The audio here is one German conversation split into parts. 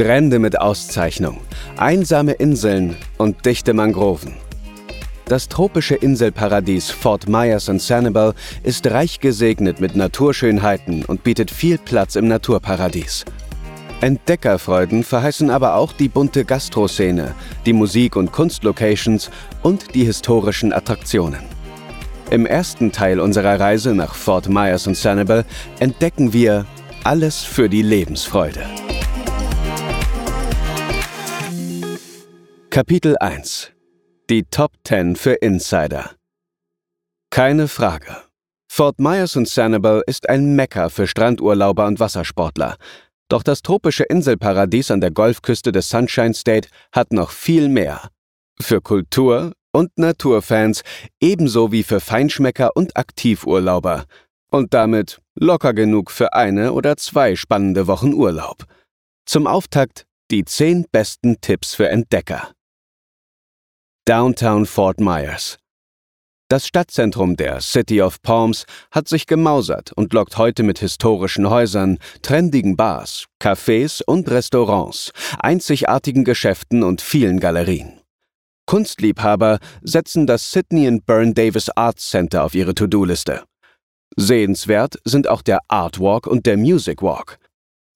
Strände mit Auszeichnung, einsame Inseln und dichte Mangroven. Das tropische Inselparadies Fort Myers und Sanibel ist reich gesegnet mit Naturschönheiten und bietet viel Platz im Naturparadies. Entdeckerfreuden verheißen aber auch die bunte Gastroszene, die Musik- und Kunstlocations und die historischen Attraktionen. Im ersten Teil unserer Reise nach Fort Myers und Sanibel entdecken wir alles für die Lebensfreude. Kapitel 1 Die Top 10 für Insider Keine Frage. Fort Myers und Sanibel ist ein Mekka für Strandurlauber und Wassersportler. Doch das tropische Inselparadies an der Golfküste des Sunshine State hat noch viel mehr. Für Kultur- und Naturfans ebenso wie für Feinschmecker und Aktivurlauber. Und damit locker genug für eine oder zwei spannende Wochen Urlaub. Zum Auftakt die zehn besten Tipps für Entdecker. Downtown Fort Myers. Das Stadtzentrum der City of Palms hat sich gemausert und lockt heute mit historischen Häusern, trendigen Bars, Cafés und Restaurants, einzigartigen Geschäften und vielen Galerien. Kunstliebhaber setzen das Sydney and Burn Davis Arts Center auf ihre To-Do-Liste. Sehenswert sind auch der Art Walk und der Music Walk.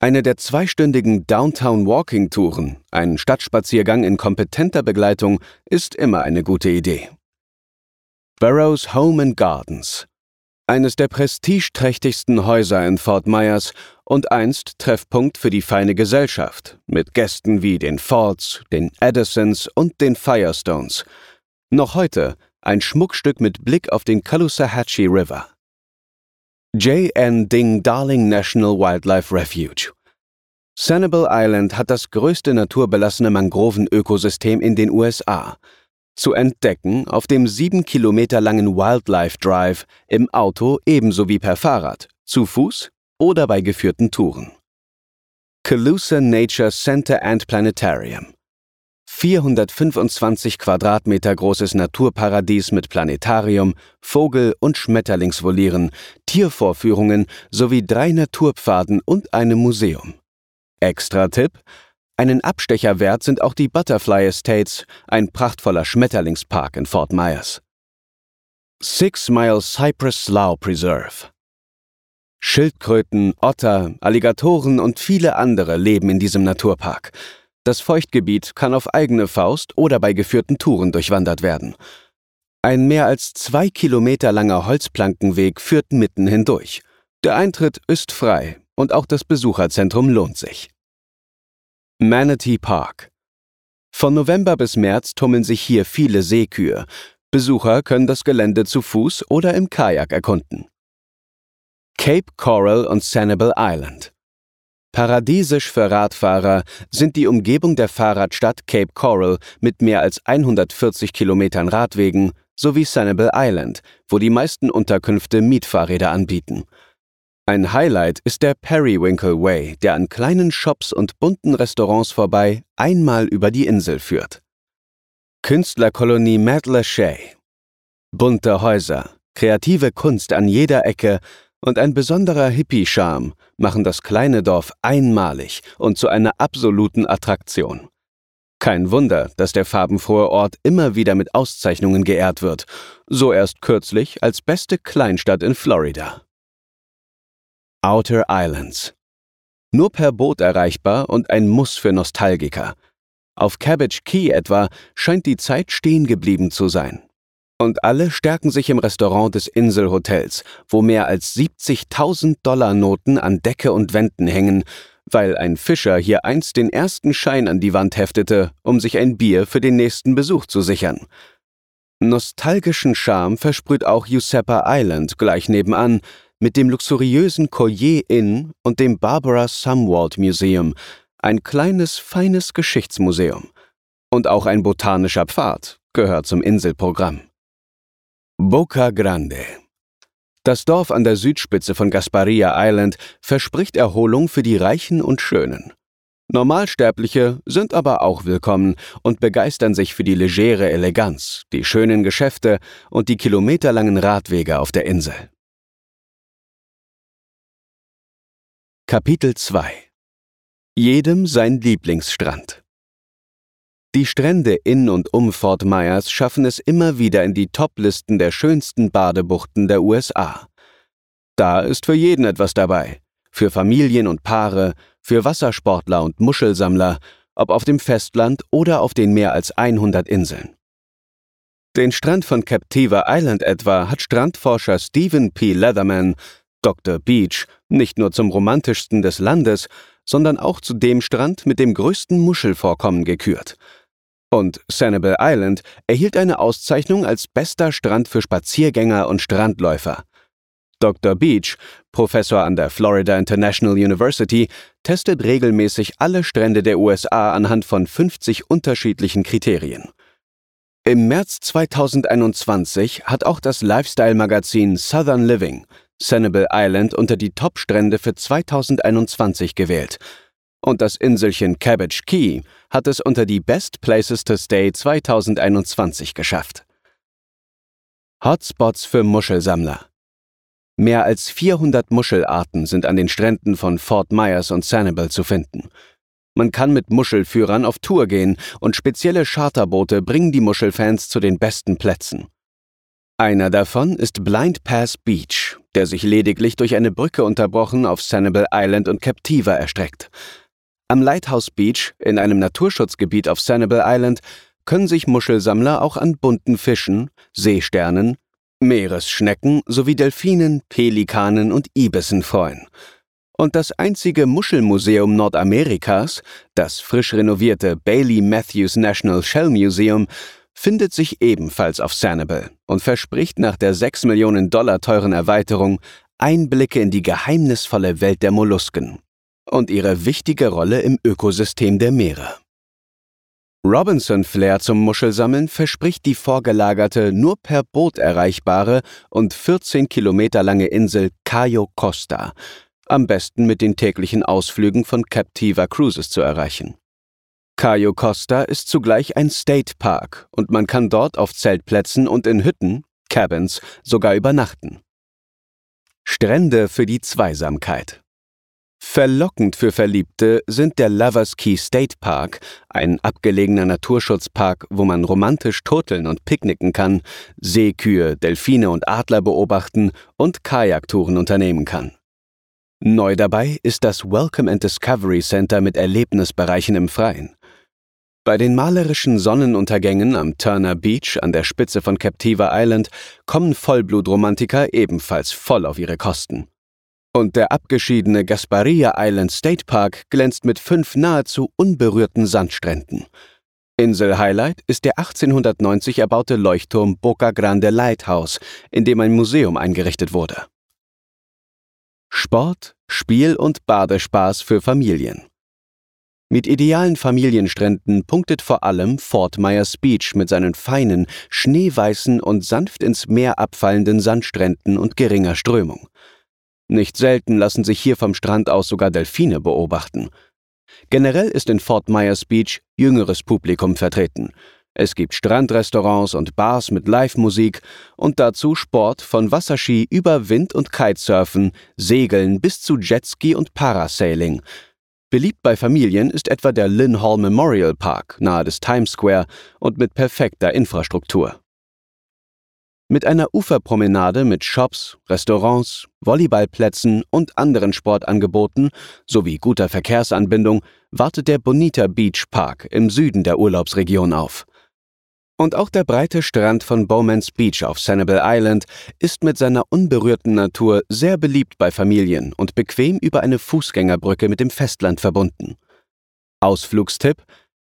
Eine der zweistündigen Downtown Walking Touren, ein Stadtspaziergang in kompetenter Begleitung, ist immer eine gute Idee. Burroughs Home and Gardens. Eines der prestigeträchtigsten Häuser in Fort Myers und einst Treffpunkt für die feine Gesellschaft, mit Gästen wie den Fords, den Edisons und den Firestones. Noch heute ein Schmuckstück mit Blick auf den Caloosahatchee River. J.N. Ding Darling National Wildlife Refuge. Sanibel Island hat das größte naturbelassene Mangrovenökosystem in den USA zu entdecken auf dem sieben Kilometer langen Wildlife Drive im Auto ebenso wie per Fahrrad, zu Fuß oder bei geführten Touren. Calusa Nature Center and Planetarium 425 Quadratmeter großes Naturparadies mit Planetarium, Vogel- und Schmetterlingsvolieren, Tiervorführungen sowie drei Naturpfaden und einem Museum. Extra Tipp: einen Abstecher wert sind auch die Butterfly Estates, ein prachtvoller Schmetterlingspark in Fort Myers. Six Mile Cypress Slough Preserve Schildkröten, Otter, Alligatoren und viele andere leben in diesem Naturpark. Das Feuchtgebiet kann auf eigene Faust oder bei geführten Touren durchwandert werden. Ein mehr als zwei Kilometer langer Holzplankenweg führt mitten hindurch. Der Eintritt ist frei und auch das Besucherzentrum lohnt sich. Manatee Park. Von November bis März tummeln sich hier viele Seekühe. Besucher können das Gelände zu Fuß oder im Kajak erkunden. Cape Coral und Sanibel Island. Paradiesisch für Radfahrer sind die Umgebung der Fahrradstadt Cape Coral mit mehr als 140 Kilometern Radwegen sowie Sanibel Island, wo die meisten Unterkünfte Mietfahrräder anbieten. Ein Highlight ist der Periwinkle Way, der an kleinen Shops und bunten Restaurants vorbei einmal über die Insel führt. Künstlerkolonie Mad Lachey. Bunte Häuser, kreative Kunst an jeder Ecke und ein besonderer Hippie-Charme machen das kleine Dorf einmalig und zu einer absoluten Attraktion. Kein Wunder, dass der farbenfrohe Ort immer wieder mit Auszeichnungen geehrt wird, so erst kürzlich als beste Kleinstadt in Florida. Outer Islands. Nur per Boot erreichbar und ein Muss für Nostalgiker. Auf Cabbage Key etwa scheint die Zeit stehen geblieben zu sein. Und alle stärken sich im Restaurant des Inselhotels, wo mehr als 70.000 Dollar Noten an Decke und Wänden hängen, weil ein Fischer hier einst den ersten Schein an die Wand heftete, um sich ein Bier für den nächsten Besuch zu sichern. Nostalgischen Charme versprüht auch Giuseppa Island gleich nebenan, mit dem luxuriösen Collier Inn und dem Barbara Sumwalt Museum, ein kleines, feines Geschichtsmuseum. Und auch ein botanischer Pfad gehört zum Inselprogramm. Boca Grande. Das Dorf an der Südspitze von Gasparia Island verspricht Erholung für die Reichen und Schönen. Normalsterbliche sind aber auch willkommen und begeistern sich für die legere Eleganz, die schönen Geschäfte und die kilometerlangen Radwege auf der Insel. Kapitel 2 Jedem sein Lieblingsstrand. Die Strände in und um Fort Myers schaffen es immer wieder in die Toplisten der schönsten Badebuchten der USA. Da ist für jeden etwas dabei. Für Familien und Paare, für Wassersportler und Muschelsammler, ob auf dem Festland oder auf den mehr als 100 Inseln. Den Strand von Captiva Island etwa hat Strandforscher Stephen P. Leatherman, Dr. Beach, nicht nur zum romantischsten des Landes, sondern auch zu dem Strand mit dem größten Muschelvorkommen gekürt. Und Sanibel Island erhielt eine Auszeichnung als bester Strand für Spaziergänger und Strandläufer. Dr. Beach, Professor an der Florida International University, testet regelmäßig alle Strände der USA anhand von 50 unterschiedlichen Kriterien. Im März 2021 hat auch das Lifestyle-Magazin Southern Living Sanibel Island unter die Top-Strände für 2021 gewählt. Und das Inselchen Cabbage Key hat es unter die Best Places to Stay 2021 geschafft. Hotspots für Muschelsammler. Mehr als 400 Muschelarten sind an den Stränden von Fort Myers und Sanibel zu finden. Man kann mit Muschelführern auf Tour gehen und spezielle Charterboote bringen die Muschelfans zu den besten Plätzen. Einer davon ist Blind Pass Beach, der sich lediglich durch eine Brücke unterbrochen auf Sanibel Island und Captiva erstreckt. Am Lighthouse Beach, in einem Naturschutzgebiet auf Sanibel Island, können sich Muschelsammler auch an bunten Fischen, Seesternen, Meeresschnecken sowie Delfinen, Pelikanen und Ibissen freuen. Und das einzige Muschelmuseum Nordamerikas, das frisch renovierte Bailey Matthews National Shell Museum, findet sich ebenfalls auf Sanibel und verspricht nach der 6 Millionen Dollar teuren Erweiterung Einblicke in die geheimnisvolle Welt der Mollusken und ihre wichtige Rolle im Ökosystem der Meere. Robinson Flair zum Muschelsammeln verspricht die vorgelagerte, nur per Boot erreichbare und 14 Kilometer lange Insel Cayo Costa, am besten mit den täglichen Ausflügen von Captiva Cruises zu erreichen. Cayo Costa ist zugleich ein State Park und man kann dort auf Zeltplätzen und in Hütten, Cabins, sogar übernachten. Strände für die Zweisamkeit. Verlockend für Verliebte sind der Lovers Key State Park, ein abgelegener Naturschutzpark, wo man romantisch turteln und picknicken kann, Seekühe, Delfine und Adler beobachten und Kajaktouren unternehmen kann. Neu dabei ist das Welcome and Discovery Center mit Erlebnisbereichen im Freien. Bei den malerischen Sonnenuntergängen am Turner Beach an der Spitze von Captiva Island kommen Vollblutromantiker ebenfalls voll auf ihre Kosten. Und der abgeschiedene Gasparilla Island State Park glänzt mit fünf nahezu unberührten Sandstränden. Insel-Highlight ist der 1890 erbaute Leuchtturm Boca Grande Lighthouse, in dem ein Museum eingerichtet wurde. Sport, Spiel und Badespaß für Familien. Mit idealen Familienstränden punktet vor allem Fort Myers Beach mit seinen feinen, schneeweißen und sanft ins Meer abfallenden Sandstränden und geringer Strömung. Nicht selten lassen sich hier vom Strand aus sogar Delfine beobachten. Generell ist in Fort Myers Beach jüngeres Publikum vertreten. Es gibt Strandrestaurants und Bars mit Live-Musik und dazu Sport von Wasserski über Wind- und Kitesurfen, Segeln bis zu Jetski und Parasailing – Beliebt bei Familien ist etwa der Lynn Hall Memorial Park nahe des Times Square und mit perfekter Infrastruktur. Mit einer Uferpromenade mit Shops, Restaurants, Volleyballplätzen und anderen Sportangeboten sowie guter Verkehrsanbindung wartet der Bonita Beach Park im Süden der Urlaubsregion auf. Und auch der breite Strand von Bowmans Beach auf Sanibel Island ist mit seiner unberührten Natur sehr beliebt bei Familien und bequem über eine Fußgängerbrücke mit dem Festland verbunden. Ausflugstipp: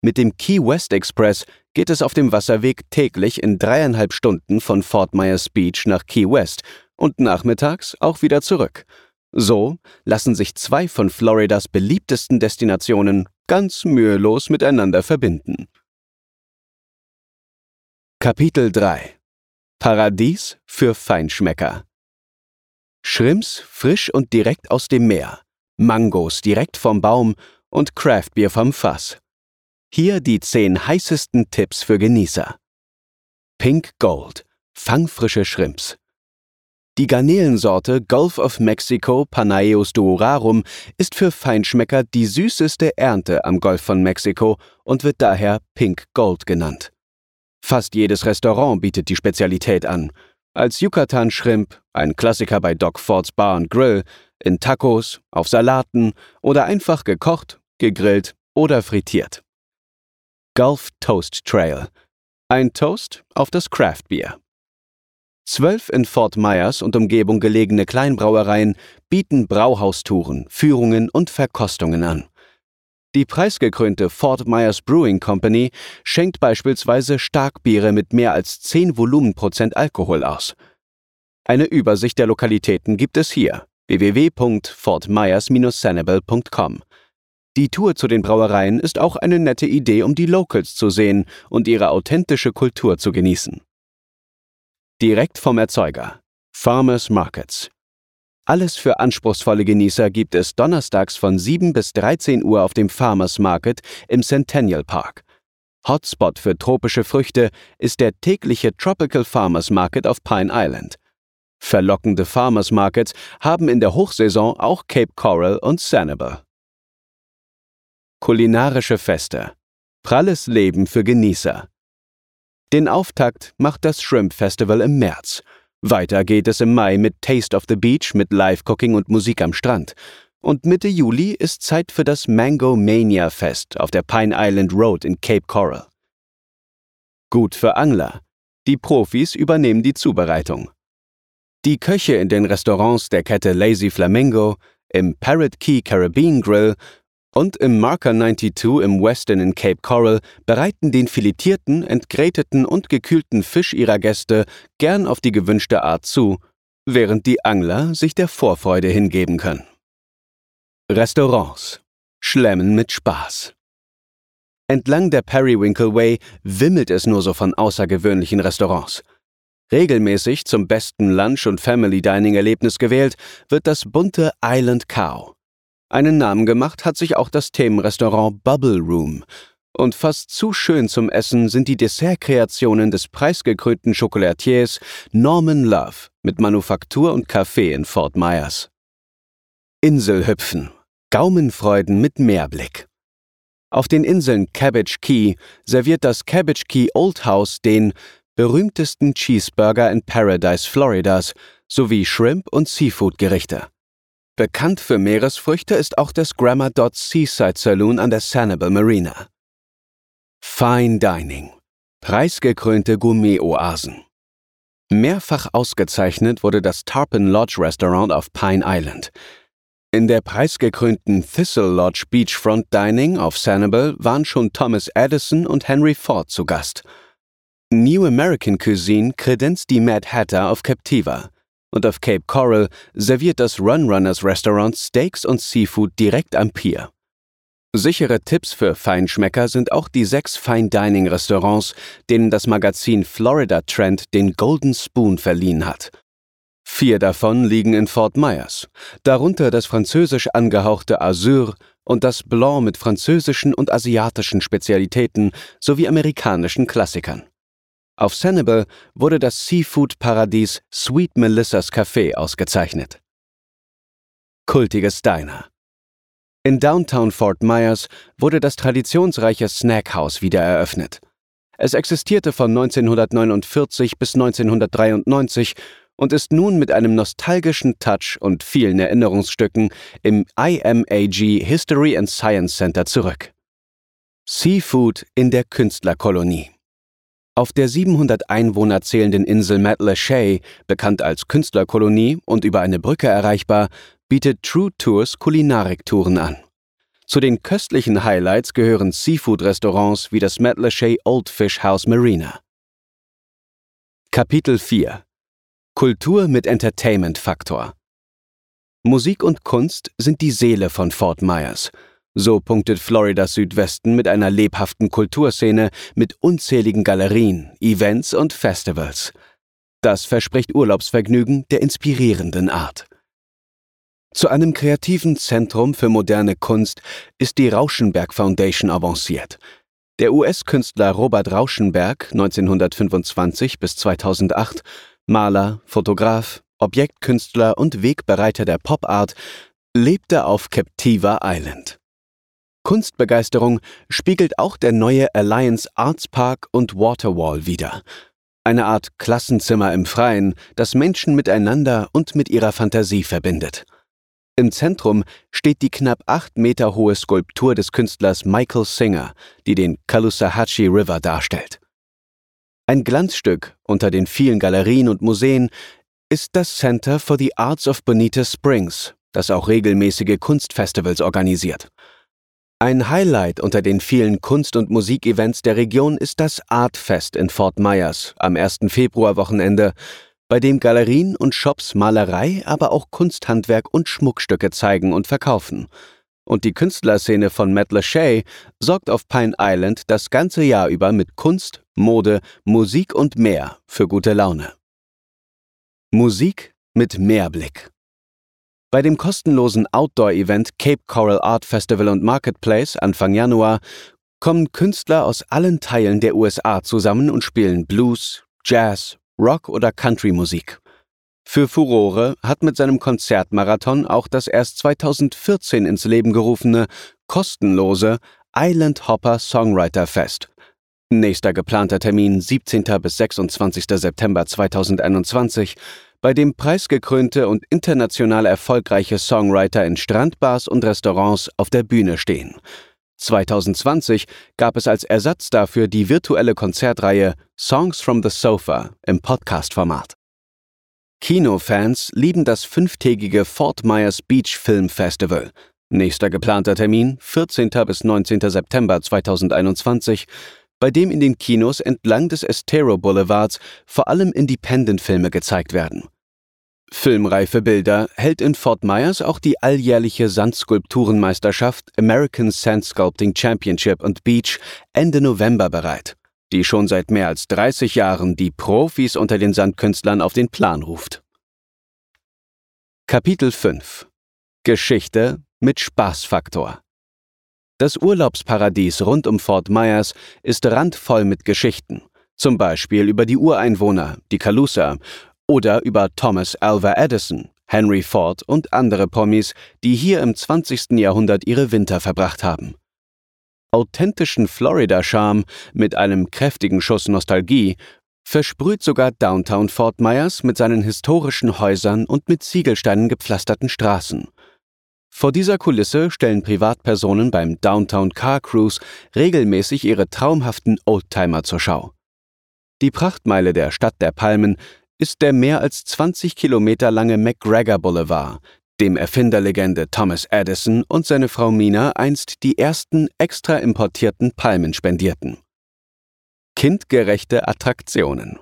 Mit dem Key West Express geht es auf dem Wasserweg täglich in dreieinhalb Stunden von Fort Myers Beach nach Key West und nachmittags auch wieder zurück. So lassen sich zwei von Floridas beliebtesten Destinationen ganz mühelos miteinander verbinden. Kapitel 3 Paradies für Feinschmecker Shrimps frisch und direkt aus dem Meer, Mangos direkt vom Baum und Craftbier vom Fass. Hier die zehn heißesten Tipps für Genießer. Pink Gold, fangfrische Shrimps. Die Garnelensorte Gulf of Mexico Panaeus duorarum ist für Feinschmecker die süßeste Ernte am Golf von Mexiko und wird daher Pink Gold genannt. Fast jedes Restaurant bietet die Spezialität an. Als Yucatan Shrimp, ein Klassiker bei Doc Fords Bar and Grill, in Tacos, auf Salaten oder einfach gekocht, gegrillt oder frittiert. Gulf Toast Trail. Ein Toast auf das Craft Beer. Zwölf in Fort Myers und Umgebung gelegene Kleinbrauereien bieten Brauhaustouren, Führungen und Verkostungen an. Die preisgekrönte Fort Myers Brewing Company schenkt beispielsweise Starkbiere mit mehr als 10 Volumenprozent Alkohol aus. Eine Übersicht der Lokalitäten gibt es hier www.fortmyers-sanibel.com. Die Tour zu den Brauereien ist auch eine nette Idee, um die Locals zu sehen und ihre authentische Kultur zu genießen. Direkt vom Erzeuger. Farmers Markets. Alles für anspruchsvolle Genießer gibt es donnerstags von 7 bis 13 Uhr auf dem Farmers Market im Centennial Park. Hotspot für tropische Früchte ist der tägliche Tropical Farmers Market auf Pine Island. Verlockende Farmers Markets haben in der Hochsaison auch Cape Coral und Sanibel. Kulinarische Feste. Pralles Leben für Genießer. Den Auftakt macht das Shrimp Festival im März. Weiter geht es im Mai mit Taste of the Beach mit Live-Cooking und Musik am Strand. Und Mitte Juli ist Zeit für das Mango Mania Fest auf der Pine Island Road in Cape Coral. Gut für Angler. Die Profis übernehmen die Zubereitung. Die Köche in den Restaurants der Kette Lazy Flamingo, im Parrot Key Caribbean Grill und im Marker 92 im Westin in Cape Coral bereiten den filetierten, entgräteten und gekühlten Fisch ihrer Gäste gern auf die gewünschte Art zu, während die Angler sich der Vorfreude hingeben können. Restaurants. Schlemmen mit Spaß. Entlang der Periwinkle Way wimmelt es nur so von außergewöhnlichen Restaurants. Regelmäßig zum besten Lunch- und Family Dining-Erlebnis gewählt wird das bunte Island Cow. Einen Namen gemacht hat sich auch das Themenrestaurant Bubble Room. Und fast zu schön zum Essen sind die Dessertkreationen des preisgekrönten Chocolatiers Norman Love mit Manufaktur und Café in Fort Myers. Inselhüpfen. Gaumenfreuden mit Meerblick. Auf den Inseln Cabbage Key serviert das Cabbage Key Old House den berühmtesten Cheeseburger in Paradise, Floridas, sowie Shrimp- und Seafood-Gerichte. Bekannt für Meeresfrüchte ist auch das Grammar Dot Seaside Saloon an der Sanibel Marina. Fine Dining. Preisgekrönte Gourmet-Oasen. Mehrfach ausgezeichnet wurde das Tarpon Lodge Restaurant auf Pine Island. In der preisgekrönten Thistle Lodge Beachfront Dining auf Sanibel waren schon Thomas Edison und Henry Ford zu Gast. New American Cuisine kredenzt die Mad Hatter auf Captiva und auf Cape Coral serviert das Run Runners Restaurant Steaks und Seafood direkt am Pier. Sichere Tipps für Feinschmecker sind auch die sechs Fine Dining Restaurants, denen das Magazin Florida Trend den Golden Spoon verliehen hat. Vier davon liegen in Fort Myers, darunter das französisch angehauchte Azur und das Blanc mit französischen und asiatischen Spezialitäten sowie amerikanischen Klassikern. Auf Sanibel wurde das Seafood-Paradies Sweet Melissas Café ausgezeichnet. Kultiges Diner. In Downtown Fort Myers wurde das traditionsreiche Snackhaus wieder eröffnet. Es existierte von 1949 bis 1993 und ist nun mit einem nostalgischen Touch und vielen Erinnerungsstücken im IMAG History and Science Center zurück. Seafood in der Künstlerkolonie. Auf der 700 Einwohner zählenden Insel Matlashay, bekannt als Künstlerkolonie und über eine Brücke erreichbar, bietet True Tours Kulinariktouren an. Zu den köstlichen Highlights gehören Seafood-Restaurants wie das Matlashay Old Fish House Marina. Kapitel 4 Kultur mit Entertainment-Faktor Musik und Kunst sind die Seele von Fort Myers – so punktet Floridas Südwesten mit einer lebhaften Kulturszene mit unzähligen Galerien, Events und Festivals. Das verspricht Urlaubsvergnügen der inspirierenden Art. Zu einem kreativen Zentrum für moderne Kunst ist die Rauschenberg Foundation avanciert. Der US-Künstler Robert Rauschenberg, 1925 bis 2008, Maler, Fotograf, Objektkünstler und Wegbereiter der Pop-Art, lebte auf Captiva Island. Kunstbegeisterung spiegelt auch der neue Alliance Arts Park und Waterwall wider. Eine Art Klassenzimmer im Freien, das Menschen miteinander und mit ihrer Fantasie verbindet. Im Zentrum steht die knapp acht Meter hohe Skulptur des Künstlers Michael Singer, die den Caloosahatchee River darstellt. Ein Glanzstück unter den vielen Galerien und Museen ist das Center for the Arts of Bonita Springs, das auch regelmäßige Kunstfestivals organisiert. Ein Highlight unter den vielen Kunst- und Musikevents der Region ist das Artfest in Fort Myers am 1. Februarwochenende, bei dem Galerien und Shops Malerei, aber auch Kunsthandwerk und Schmuckstücke zeigen und verkaufen. Und die Künstlerszene von Matt Lachey sorgt auf Pine Island das ganze Jahr über mit Kunst, Mode, Musik und mehr für gute Laune. Musik mit Mehrblick. Bei dem kostenlosen Outdoor-Event Cape Coral Art Festival und Marketplace Anfang Januar kommen Künstler aus allen Teilen der USA zusammen und spielen Blues, Jazz, Rock oder Country-Musik. Für Furore hat mit seinem Konzertmarathon auch das erst 2014 ins Leben gerufene, kostenlose Island Hopper Songwriter Fest. Nächster geplanter Termin 17. bis 26. September 2021 bei dem preisgekrönte und international erfolgreiche Songwriter in Strandbars und Restaurants auf der Bühne stehen. 2020 gab es als Ersatz dafür die virtuelle Konzertreihe Songs from the Sofa im Podcast-Format. Kinofans lieben das fünftägige Fort Myers Beach Film Festival. Nächster geplanter Termin 14. bis 19. September 2021 bei dem in den Kinos entlang des Estero Boulevards vor allem Independent-Filme gezeigt werden. Filmreife Bilder hält in Fort Myers auch die alljährliche Sandskulpturenmeisterschaft American Sand Sculpting Championship und Beach Ende November bereit, die schon seit mehr als 30 Jahren die Profis unter den Sandkünstlern auf den Plan ruft. Kapitel 5 Geschichte mit Spaßfaktor das Urlaubsparadies rund um Fort Myers ist randvoll mit Geschichten, zum Beispiel über die Ureinwohner, die Calusa, oder über Thomas Alva Edison, Henry Ford und andere Promis, die hier im 20. Jahrhundert ihre Winter verbracht haben. Authentischen Florida-Charme mit einem kräftigen Schuss Nostalgie versprüht sogar Downtown Fort Myers mit seinen historischen Häusern und mit Ziegelsteinen gepflasterten Straßen – vor dieser Kulisse stellen Privatpersonen beim Downtown Car Cruise regelmäßig ihre traumhaften Oldtimer zur Schau. Die Prachtmeile der Stadt der Palmen ist der mehr als 20 Kilometer lange McGregor Boulevard, dem Erfinderlegende Thomas Edison und seine Frau Mina einst die ersten extra importierten Palmen spendierten. Kindgerechte Attraktionen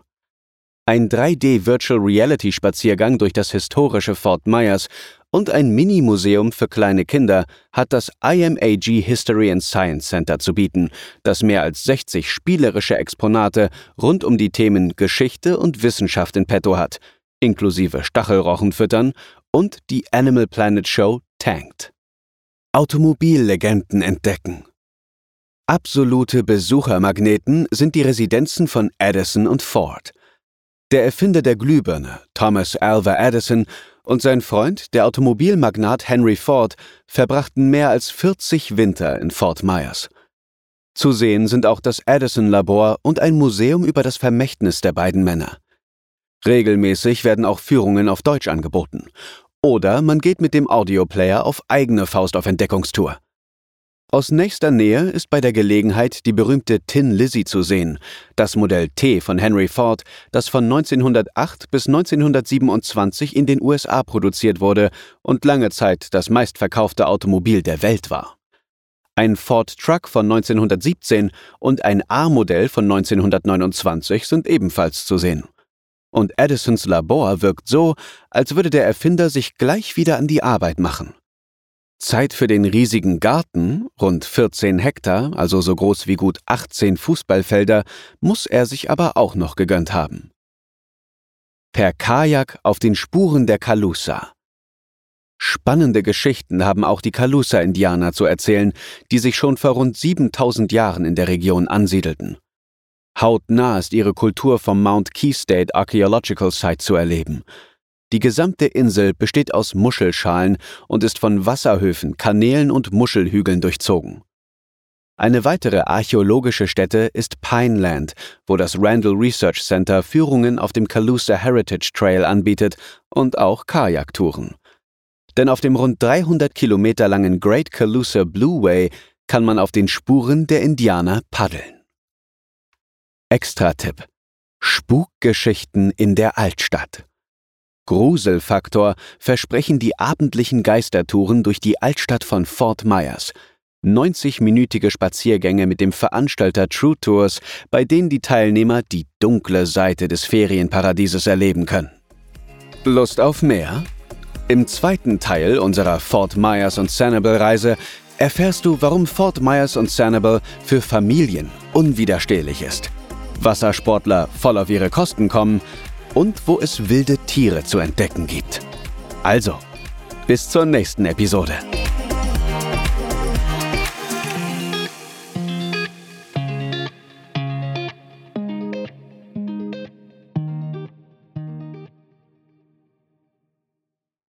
ein 3D Virtual Reality Spaziergang durch das historische Fort Myers und ein Mini-Museum für kleine Kinder hat das IMAG History and Science Center zu bieten, das mehr als 60 spielerische Exponate rund um die Themen Geschichte und Wissenschaft in petto hat, inklusive Stachelrochen füttern und die Animal Planet Show Tanked. Automobillegenden entdecken. Absolute Besuchermagneten sind die Residenzen von Edison und Ford. Der Erfinder der Glühbirne, Thomas Alva Edison, und sein Freund, der Automobilmagnat Henry Ford, verbrachten mehr als 40 Winter in Fort Myers. Zu sehen sind auch das Edison-Labor und ein Museum über das Vermächtnis der beiden Männer. Regelmäßig werden auch Führungen auf Deutsch angeboten. Oder man geht mit dem Audioplayer auf eigene Faust auf Entdeckungstour. Aus nächster Nähe ist bei der Gelegenheit die berühmte Tin Lizzy zu sehen, das Modell T von Henry Ford, das von 1908 bis 1927 in den USA produziert wurde und lange Zeit das meistverkaufte Automobil der Welt war. Ein Ford Truck von 1917 und ein A-Modell von 1929 sind ebenfalls zu sehen. Und Edisons Labor wirkt so, als würde der Erfinder sich gleich wieder an die Arbeit machen. Zeit für den riesigen Garten, rund 14 Hektar, also so groß wie gut 18 Fußballfelder, muss er sich aber auch noch gegönnt haben. Per Kajak auf den Spuren der Calusa. Spannende Geschichten haben auch die Calusa-Indianer zu erzählen, die sich schon vor rund 7000 Jahren in der Region ansiedelten. Hautnah ist ihre Kultur vom Mount Key State Archaeological Site zu erleben. Die gesamte Insel besteht aus Muschelschalen und ist von Wasserhöfen, Kanälen und Muschelhügeln durchzogen. Eine weitere archäologische Stätte ist Pineland, wo das Randall Research Center Führungen auf dem Calusa Heritage Trail anbietet und auch Kajaktouren. Denn auf dem rund 300 Kilometer langen Great Calusa Blue Way kann man auf den Spuren der Indianer paddeln. Extra-Tipp: Spukgeschichten in der Altstadt. Gruselfaktor versprechen die abendlichen Geistertouren durch die Altstadt von Fort Myers – 90-minütige Spaziergänge mit dem Veranstalter True Tours, bei denen die Teilnehmer die dunkle Seite des Ferienparadieses erleben können. Lust auf mehr? Im zweiten Teil unserer Fort Myers und Sanibel Reise erfährst du, warum Fort Myers und Sanibel für Familien unwiderstehlich ist, Wassersportler voll auf ihre Kosten kommen und wo es wilde Tiere zu entdecken gibt. Also, bis zur nächsten Episode.